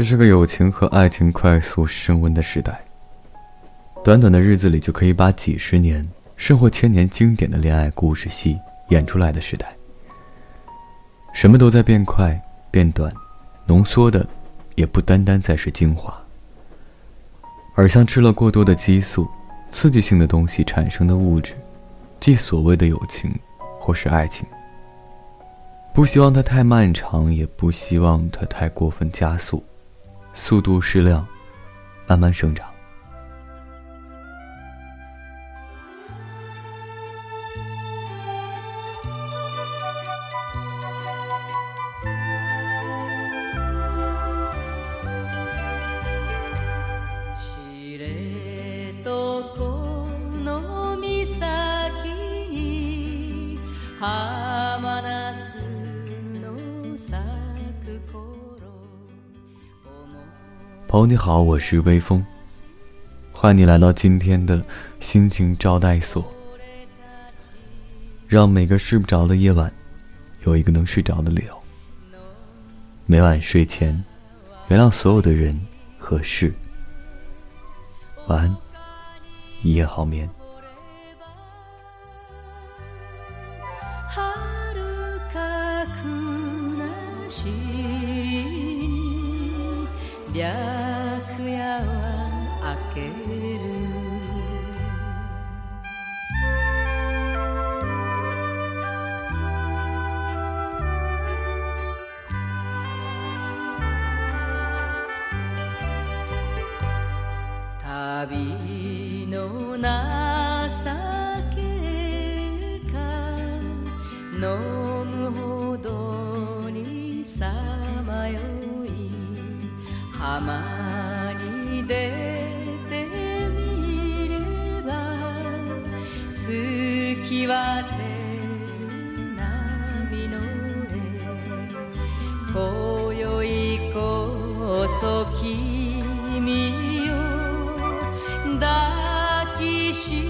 这是个友情和爱情快速升温的时代，短短的日子里就可以把几十年甚或千年经典的恋爱故事戏演出来的时代。什么都在变快、变短，浓缩的，也不单单再是精华，而像吃了过多的激素、刺激性的东西产生的物质，即所谓的友情或是爱情。不希望它太漫长，也不希望它太过分加速。速度适量，慢慢生长。浜なすの咲く。朋友你好，我是微风，欢迎你来到今天的心情招待所，让每个睡不着的夜晚，有一个能睡着的理由。每晚睡前，原谅所有的人和事，晚安，一夜好眠。白夜は明ける旅の情けか飲むほどにさ浜に出てみれば月は照る波の絵今宵こそ君を抱きしめ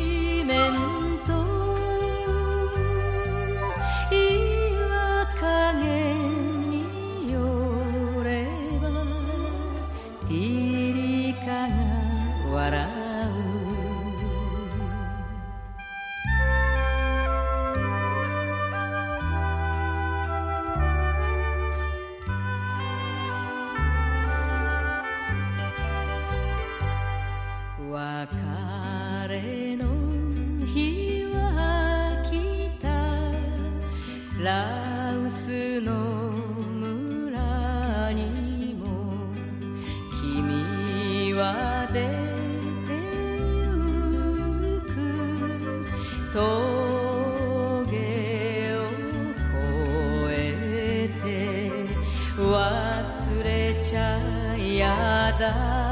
彼の日は来たラウスの村にも君は出てゆく峠を越えて忘れちゃやだ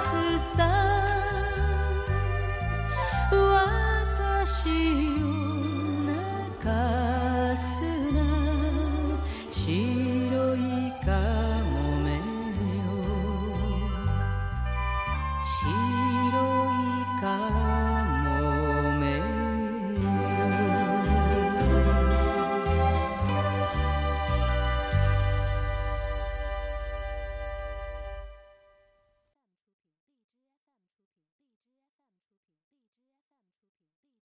すさ私